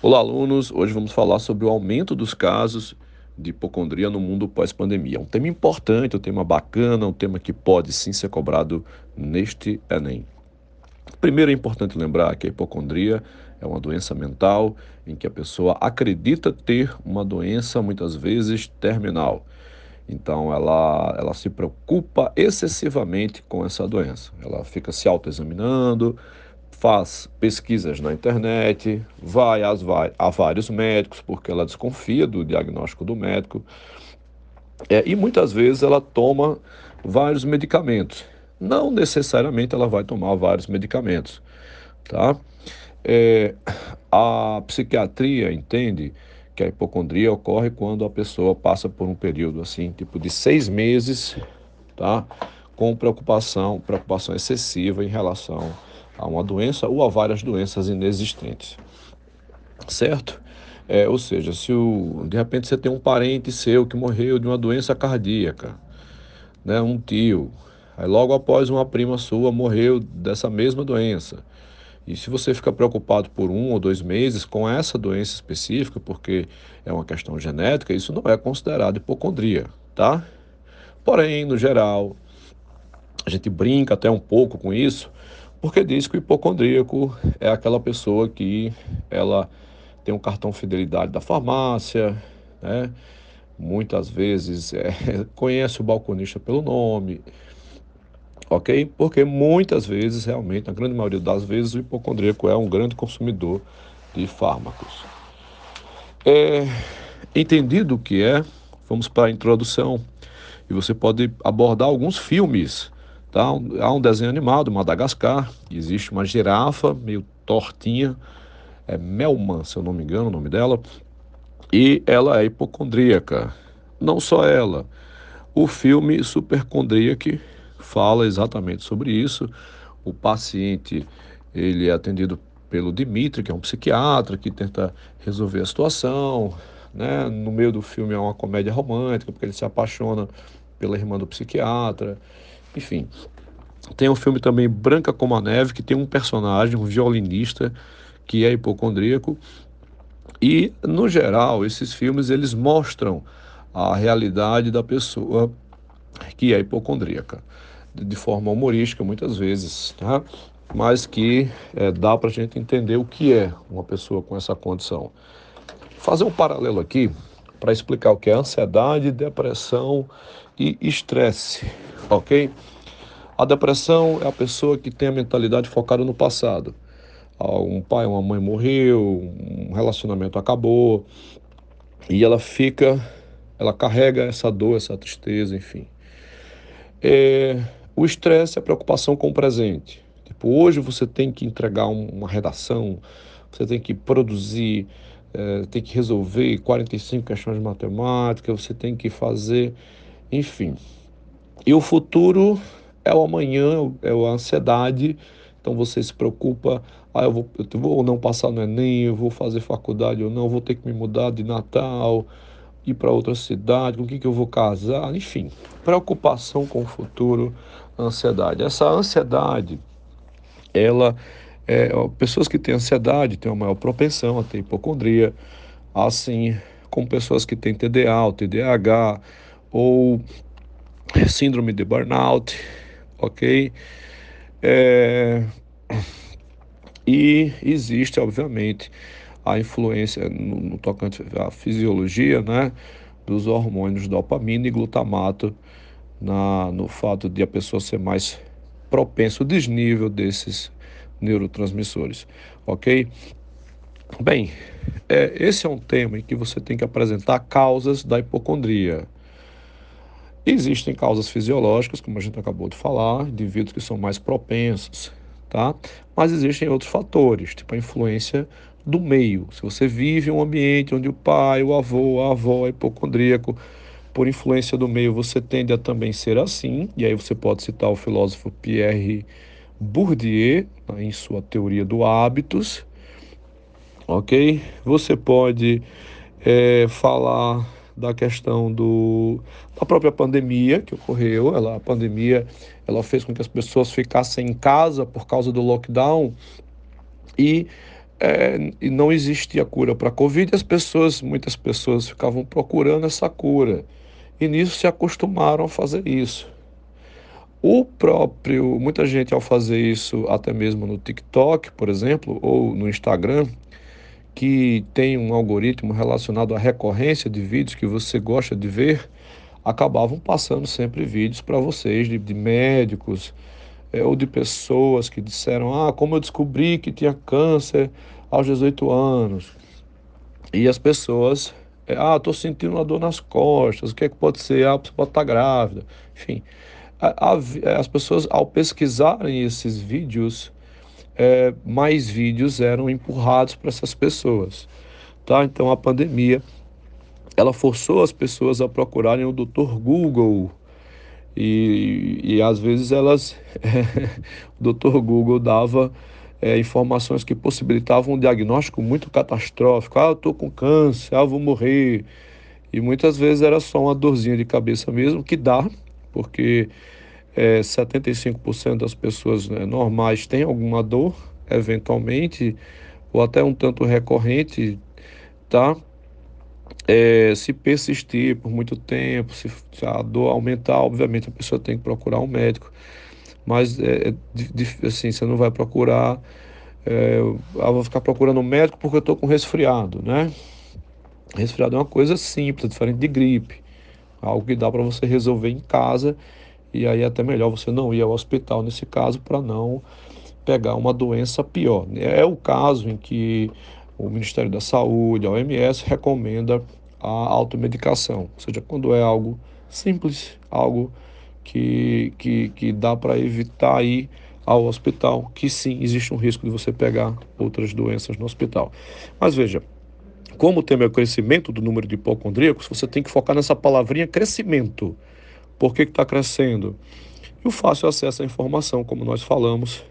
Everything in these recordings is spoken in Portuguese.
Olá, alunos! Hoje vamos falar sobre o aumento dos casos de hipocondria no mundo pós-pandemia. É um tema importante, um tema bacana, um tema que pode sim ser cobrado neste Enem. Primeiro é importante lembrar que a hipocondria é uma doença mental em que a pessoa acredita ter uma doença muitas vezes terminal. Então ela, ela se preocupa excessivamente com essa doença. Ela fica se autoexaminando, faz pesquisas na internet, vai às, a vários médicos, porque ela desconfia do diagnóstico do médico. É, e muitas vezes ela toma vários medicamentos. Não necessariamente ela vai tomar vários medicamentos, tá? É, a psiquiatria entende que a hipocondria ocorre quando a pessoa passa por um período assim, tipo de seis meses, tá? Com preocupação, preocupação excessiva em relação a uma doença ou a várias doenças inexistentes. Certo? É, ou seja, se o, de repente você tem um parente seu que morreu de uma doença cardíaca, né, um tio, aí logo após uma prima sua morreu dessa mesma doença. E se você fica preocupado por um ou dois meses com essa doença específica, porque é uma questão genética, isso não é considerado hipocondria, tá? Porém, no geral, a gente brinca até um pouco com isso, porque diz que o hipocondríaco é aquela pessoa que ela tem um cartão fidelidade da farmácia, né? muitas vezes é, conhece o balconista pelo nome, ok? Porque muitas vezes, realmente, na grande maioria das vezes, o hipocondríaco é um grande consumidor de fármacos. É, entendido o que é, vamos para a introdução e você pode abordar alguns filmes Tá? Há um desenho animado, Madagascar, existe uma girafa meio tortinha, é Melman, se eu não me engano o nome dela, e ela é hipocondríaca. Não só ela, o filme Supercondríaque fala exatamente sobre isso. O paciente ele é atendido pelo Dimitri, que é um psiquiatra que tenta resolver a situação. Né? No meio do filme é uma comédia romântica, porque ele se apaixona pela irmã do psiquiatra. Enfim, tem um filme também Branca como a Neve, que tem um personagem, um violinista, que é hipocondríaco. E, no geral, esses filmes eles mostram a realidade da pessoa que é hipocondríaca, de forma humorística muitas vezes, tá? mas que é, dá para a gente entender o que é uma pessoa com essa condição. Fazer um paralelo aqui para explicar o que é ansiedade, depressão e estresse ok? A depressão é a pessoa que tem a mentalidade focada no passado. Ah, um pai, uma mãe morreu, um relacionamento acabou, e ela fica, ela carrega essa dor, essa tristeza, enfim. É, o estresse é a preocupação com o presente. Tipo, hoje você tem que entregar uma redação, você tem que produzir, é, tem que resolver 45 questões de matemática, você tem que fazer, enfim. E o futuro é o amanhã, é a ansiedade. Então você se preocupa, ah, eu vou, eu vou não passar no Enem, eu vou fazer faculdade ou não, vou ter que me mudar de Natal, ir para outra cidade, com quem que eu vou casar, enfim. Preocupação com o futuro, ansiedade. Essa ansiedade, ela, é, pessoas que têm ansiedade têm uma maior propensão a ter hipocondria, assim como pessoas que têm TDA, ou TDAH, ou síndrome de burnout, ok? É, e existe, obviamente, a influência no, no, tocante à fisiologia, né, dos hormônios dopamina e glutamato na, no fato de a pessoa ser mais propensa ao desnível desses neurotransmissores, ok? Bem, é, esse é um tema em que você tem que apresentar causas da hipocondria, Existem causas fisiológicas, como a gente acabou de falar, indivíduos que são mais propensos, tá? Mas existem outros fatores, tipo a influência do meio. Se você vive em um ambiente onde o pai, o avô, a avó é hipocondríaco, por influência do meio você tende a também ser assim, e aí você pode citar o filósofo Pierre Bourdieu, né, em sua teoria do hábitos, ok? Você pode é, falar da questão do, da própria pandemia que ocorreu. Ela, a pandemia ela fez com que as pessoas ficassem em casa por causa do lockdown e é, e não existia cura para a Covid, as pessoas, muitas pessoas ficavam procurando essa cura. E nisso se acostumaram a fazer isso. O próprio, muita gente ao fazer isso, até mesmo no TikTok, por exemplo, ou no Instagram, que tem um algoritmo relacionado à recorrência de vídeos que você gosta de ver, acabavam passando sempre vídeos para vocês de, de médicos, é, ou de pessoas que disseram: Ah, como eu descobri que tinha câncer aos 18 anos. E as pessoas, é, ah, estou sentindo uma dor nas costas, o que é que pode ser? Ah, você pode estar grávida. Enfim, a, a, as pessoas, ao pesquisarem esses vídeos, é, mais vídeos eram empurrados para essas pessoas. Tá? Então a pandemia ela forçou as pessoas a procurarem o Dr. Google e, e às vezes elas, o Dr. Google dava é, informações que possibilitavam um diagnóstico muito catastrófico. Ah, eu estou com câncer, ah, eu vou morrer. E muitas vezes era só uma dorzinha de cabeça mesmo, que dá, porque é, 75% das pessoas né, normais têm alguma dor, eventualmente, ou até um tanto recorrente, tá? É, se persistir por muito tempo, se, a dor aumentar, obviamente a pessoa tem que procurar um médico. Mas é, é assim, você não vai procurar. É, vou ficar procurando um médico porque eu estou com resfriado, né? Resfriado é uma coisa simples, diferente de gripe. Algo que dá para você resolver em casa. E aí é até melhor você não ir ao hospital nesse caso para não pegar uma doença pior. É o caso em que o Ministério da Saúde, a OMS, recomenda a automedicação, ou seja, quando é algo simples, algo que, que, que dá para evitar ir ao hospital, que sim, existe um risco de você pegar outras doenças no hospital. Mas veja, como o tema é o crescimento do número de hipocondríacos, você tem que focar nessa palavrinha crescimento. Por que está crescendo? E o fácil acesso à informação, como nós falamos,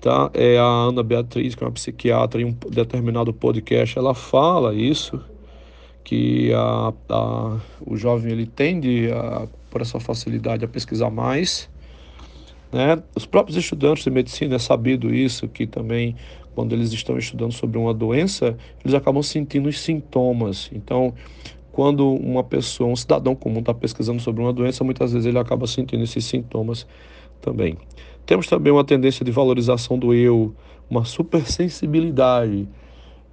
tá? É a Ana Beatriz, que é uma psiquiatra, em um determinado podcast, ela fala isso, que a, a, o jovem ele tende, a, por essa facilidade, a pesquisar mais. Né? Os próprios estudantes de medicina é sabido isso, que também quando eles estão estudando sobre uma doença, eles acabam sentindo os sintomas. Então, quando uma pessoa, um cidadão comum está pesquisando sobre uma doença, muitas vezes ele acaba sentindo esses sintomas também. Temos também uma tendência de valorização do eu, uma supersensibilidade.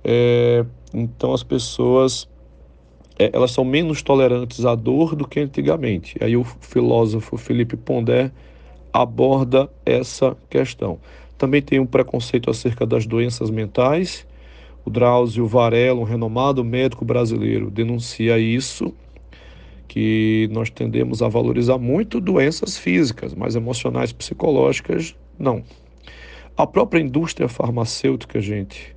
É, então as pessoas é, elas são menos tolerantes à dor do que antigamente. Aí o filósofo Felipe Pondé aborda essa questão. Também tem um preconceito acerca das doenças mentais. O Drauzio Varela, um renomado médico brasileiro, denuncia isso que nós tendemos a valorizar muito doenças físicas, mas emocionais, psicológicas, não. A própria indústria farmacêutica, gente,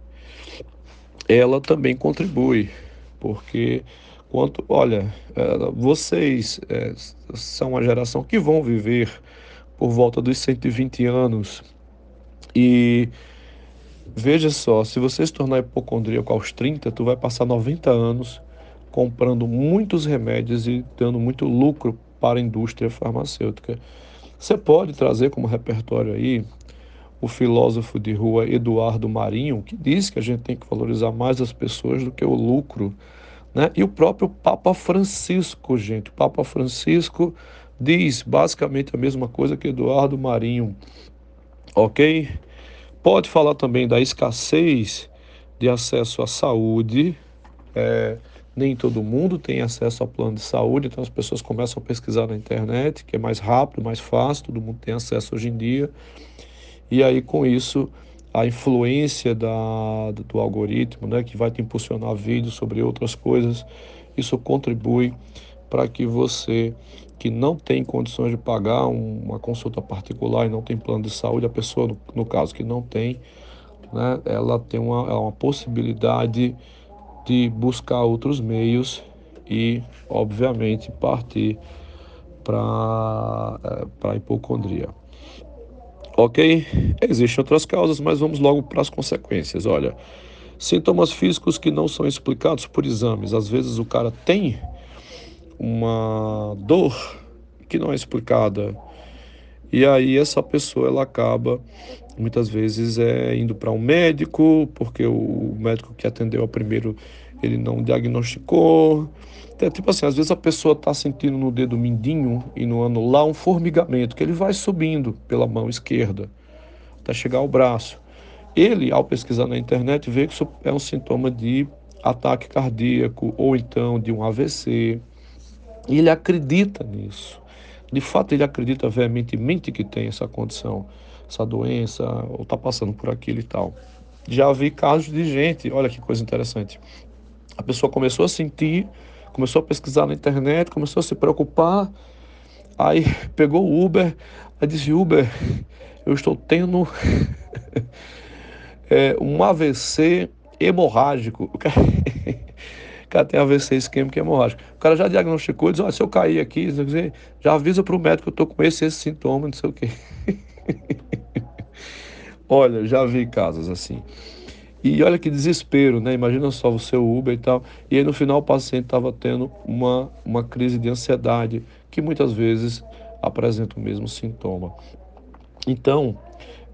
ela também contribui, porque quanto, olha, é, vocês é, são uma geração que vão viver por volta dos 120 anos e veja só, se você se tornar hipocondríaco aos 30, tu vai passar 90 anos comprando muitos remédios e dando muito lucro para a indústria farmacêutica. Você pode trazer como repertório aí o filósofo de rua Eduardo Marinho, que diz que a gente tem que valorizar mais as pessoas do que o lucro. Né? E o próprio Papa Francisco, gente. O Papa Francisco diz basicamente a mesma coisa que Eduardo Marinho. Ok? Pode falar também da escassez de acesso à saúde. É, nem todo mundo tem acesso ao plano de saúde, então as pessoas começam a pesquisar na internet, que é mais rápido, mais fácil, todo mundo tem acesso hoje em dia. E aí com isso a influência da, do algoritmo, né, que vai te impulsionar vídeos sobre outras coisas, isso contribui para que você que não tem condições de pagar uma consulta particular e não tem plano de saúde, a pessoa, no, no caso que não tem, né, ela tem uma, é uma possibilidade de buscar outros meios e, obviamente, partir para é, a hipocondria. Ok? Existem outras causas, mas vamos logo para as consequências. Olha, sintomas físicos que não são explicados por exames. Às vezes o cara tem uma dor que não é explicada. E aí essa pessoa ela acaba muitas vezes é indo para um médico, porque o médico que atendeu ao primeiro ele não diagnosticou. É tipo assim, às vezes a pessoa está sentindo no dedo mindinho e no anular um formigamento que ele vai subindo pela mão esquerda até chegar ao braço. Ele, ao pesquisar na internet, vê que isso é um sintoma de ataque cardíaco ou então de um AVC. E ele acredita nisso. De fato, ele acredita veementemente que tem essa condição, essa doença, ou está passando por aquilo e tal. Já vi casos de gente, olha que coisa interessante. A pessoa começou a sentir, começou a pesquisar na internet, começou a se preocupar, aí pegou o Uber, aí disse: Uber, eu estou tendo é, um AVC hemorrágico. Cara, tem AVC isquêmico hemorrágico. O cara já diagnosticou, diz, oh, se eu cair aqui, já avisa para o médico que eu estou com esse, esse sintoma, não sei o quê. olha, já vi casos assim. E olha que desespero, né? Imagina só o seu Uber e tal. E aí no final o paciente estava tendo uma, uma crise de ansiedade, que muitas vezes apresenta o mesmo sintoma. Então,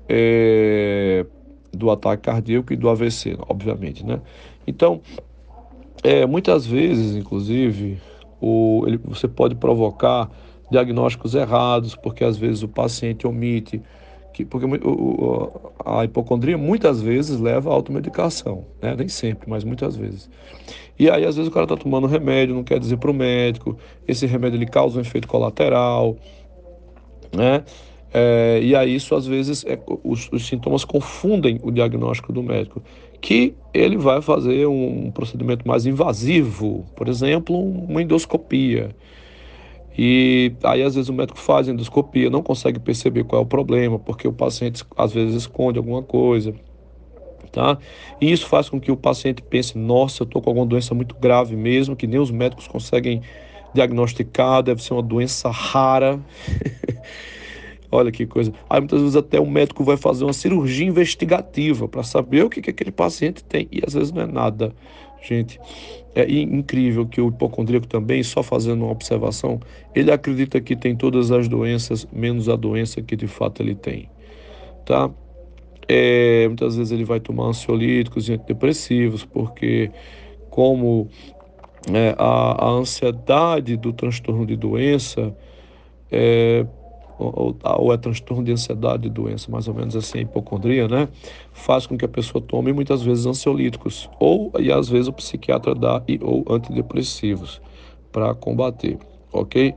é, do ataque cardíaco e do AVC, obviamente, né? Então, é, muitas vezes, inclusive, o, ele, você pode provocar diagnósticos errados, porque às vezes o paciente omite, que, porque o, a hipocondria muitas vezes leva à automedicação, né? nem sempre, mas muitas vezes. E aí, às vezes, o cara está tomando remédio, não quer dizer para o médico, esse remédio ele causa um efeito colateral, né? É, e aí isso às vezes é, os, os, sintomas confundem o diagnóstico do médico, que ele vai fazer um procedimento mais invasivo, por exemplo, uma endoscopia. E aí às vezes o médico faz endoscopia, não consegue perceber qual é o problema, porque o paciente às vezes esconde alguma coisa. Tá? E isso faz com que o paciente pense: nossa, eu estou com alguma doença muito grave mesmo, que nem os médicos conseguem diagnosticar, deve ser uma doença rara. Olha que coisa. Aí muitas vezes até o médico vai fazer uma cirurgia investigativa para saber o que, que aquele paciente tem e às vezes não é nada. Gente, é incrível que o hipocondríaco também, só fazendo uma observação, ele acredita que tem todas as doenças, menos a doença que de fato ele tem. Tá? É, muitas vezes ele vai tomar ansiolíticos e antidepressivos, porque como é, a, a ansiedade do transtorno de doença é, ou, ou é transtorno de ansiedade, doença, mais ou menos assim, hipocondria, né? Faz com que a pessoa tome muitas vezes ansiolíticos, ou e às vezes o psiquiatra dá e, ou antidepressivos para combater, ok?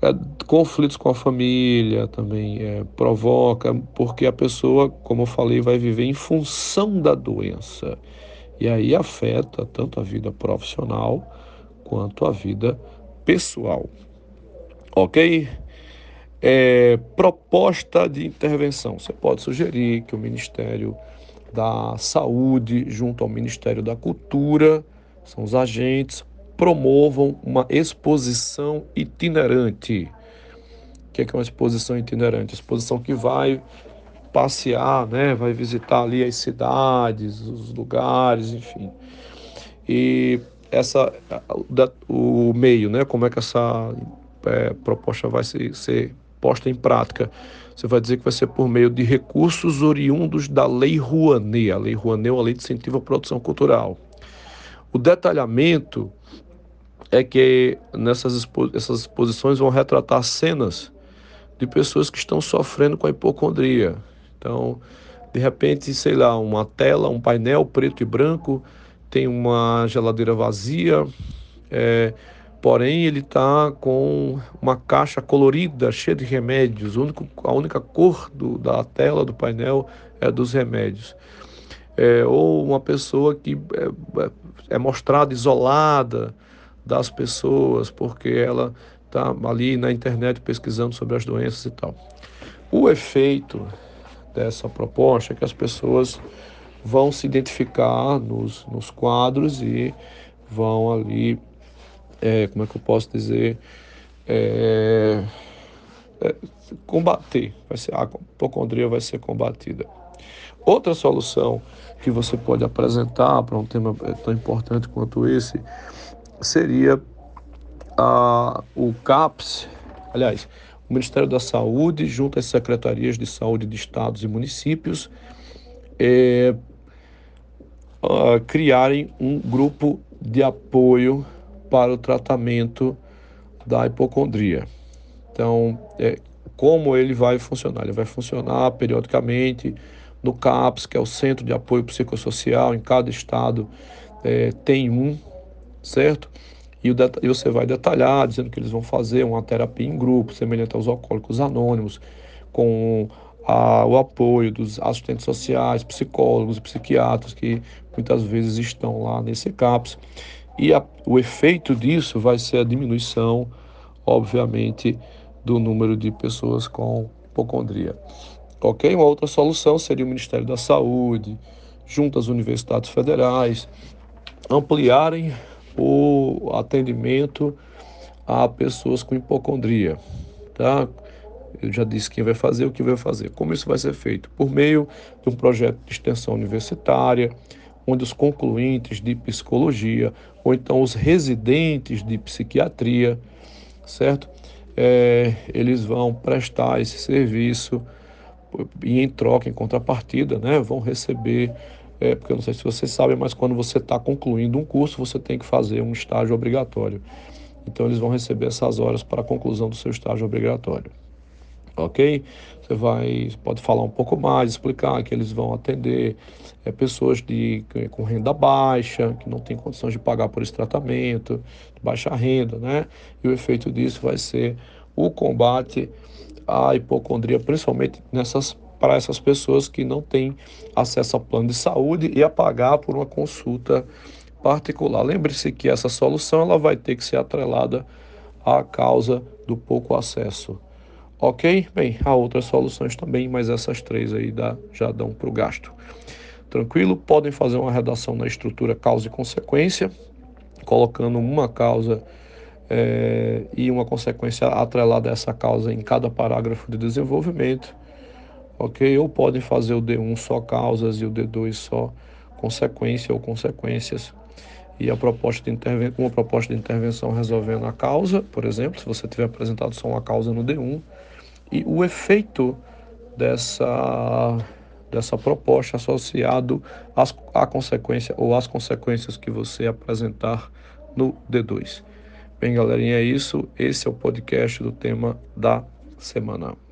É, conflitos com a família também é, provoca, porque a pessoa, como eu falei, vai viver em função da doença. E aí afeta tanto a vida profissional quanto a vida pessoal. Ok? É, proposta de intervenção. Você pode sugerir que o Ministério da Saúde, junto ao Ministério da Cultura, são os agentes, promovam uma exposição itinerante. O que é, uma exposição itinerante? Exposição que vai passear, né? vai visitar ali as cidades, os lugares, enfim. E essa, o meio, né? como é que essa é, proposta vai ser, ser posta em prática. Você vai dizer que vai ser por meio de recursos oriundos da Lei Rouanet. A Lei Rouanet é uma lei de incentivo à produção cultural. O detalhamento é que nessas expo essas exposições vão retratar cenas de pessoas que estão sofrendo com a hipocondria. Então, de repente, sei lá, uma tela, um painel preto e branco, tem uma geladeira vazia, é, Porém, ele está com uma caixa colorida, cheia de remédios. Único, a única cor do, da tela do painel é dos remédios. É, ou uma pessoa que é, é, é mostrada isolada das pessoas, porque ela está ali na internet pesquisando sobre as doenças e tal. O efeito dessa proposta é que as pessoas vão se identificar nos, nos quadros e vão ali é, como é que eu posso dizer, é, é, combater, vai ser, a hipocondria vai ser combatida. Outra solução que você pode apresentar para um tema é, tão importante quanto esse seria a, o CAPS, aliás, o Ministério da Saúde, junto às secretarias de saúde de estados e municípios, é, uh, criarem um grupo de apoio para o tratamento da hipocondria. Então, é, como ele vai funcionar? Ele vai funcionar periodicamente no CAPS, que é o Centro de Apoio Psicossocial, em cada estado é, tem um, certo? E, e você vai detalhar, dizendo que eles vão fazer uma terapia em grupo, semelhante aos alcoólicos anônimos, com a, o apoio dos assistentes sociais, psicólogos psiquiatras que muitas vezes estão lá nesse CAPS. E a, o efeito disso vai ser a diminuição, obviamente, do número de pessoas com hipocondria. Ok? Uma outra solução seria o Ministério da Saúde, junto às universidades federais, ampliarem o atendimento a pessoas com hipocondria, tá? Eu já disse quem vai fazer, o que vai fazer. Como isso vai ser feito? Por meio de um projeto de extensão universitária, onde os concluintes de psicologia, ou então os residentes de psiquiatria, certo? É, eles vão prestar esse serviço e em troca, em contrapartida, né, vão receber é, porque eu não sei se vocês sabem, mas quando você está concluindo um curso, você tem que fazer um estágio obrigatório. Então, eles vão receber essas horas para a conclusão do seu estágio obrigatório. Ok? Você vai, pode falar um pouco mais, explicar que eles vão atender é, pessoas de, com renda baixa, que não têm condições de pagar por esse tratamento, de baixa renda, né? E o efeito disso vai ser o combate à hipocondria, principalmente nessas para essas pessoas que não têm acesso ao plano de saúde e a pagar por uma consulta particular. Lembre-se que essa solução ela vai ter que ser atrelada à causa do pouco acesso. Ok? Bem, há outras soluções também, mas essas três aí dá, já dão para o gasto. Tranquilo? Podem fazer uma redação na estrutura causa e consequência, colocando uma causa é, e uma consequência atrelada a essa causa em cada parágrafo de desenvolvimento ok? Ou podem fazer o D1 só causas e o D2 só consequência ou consequências. E a proposta de interven uma proposta de intervenção resolvendo a causa, por exemplo, se você tiver apresentado só uma causa no D1, e o efeito dessa, dessa proposta associado às, à consequência ou às consequências que você apresentar no D2. Bem, galerinha, é isso. Esse é o podcast do tema da semana.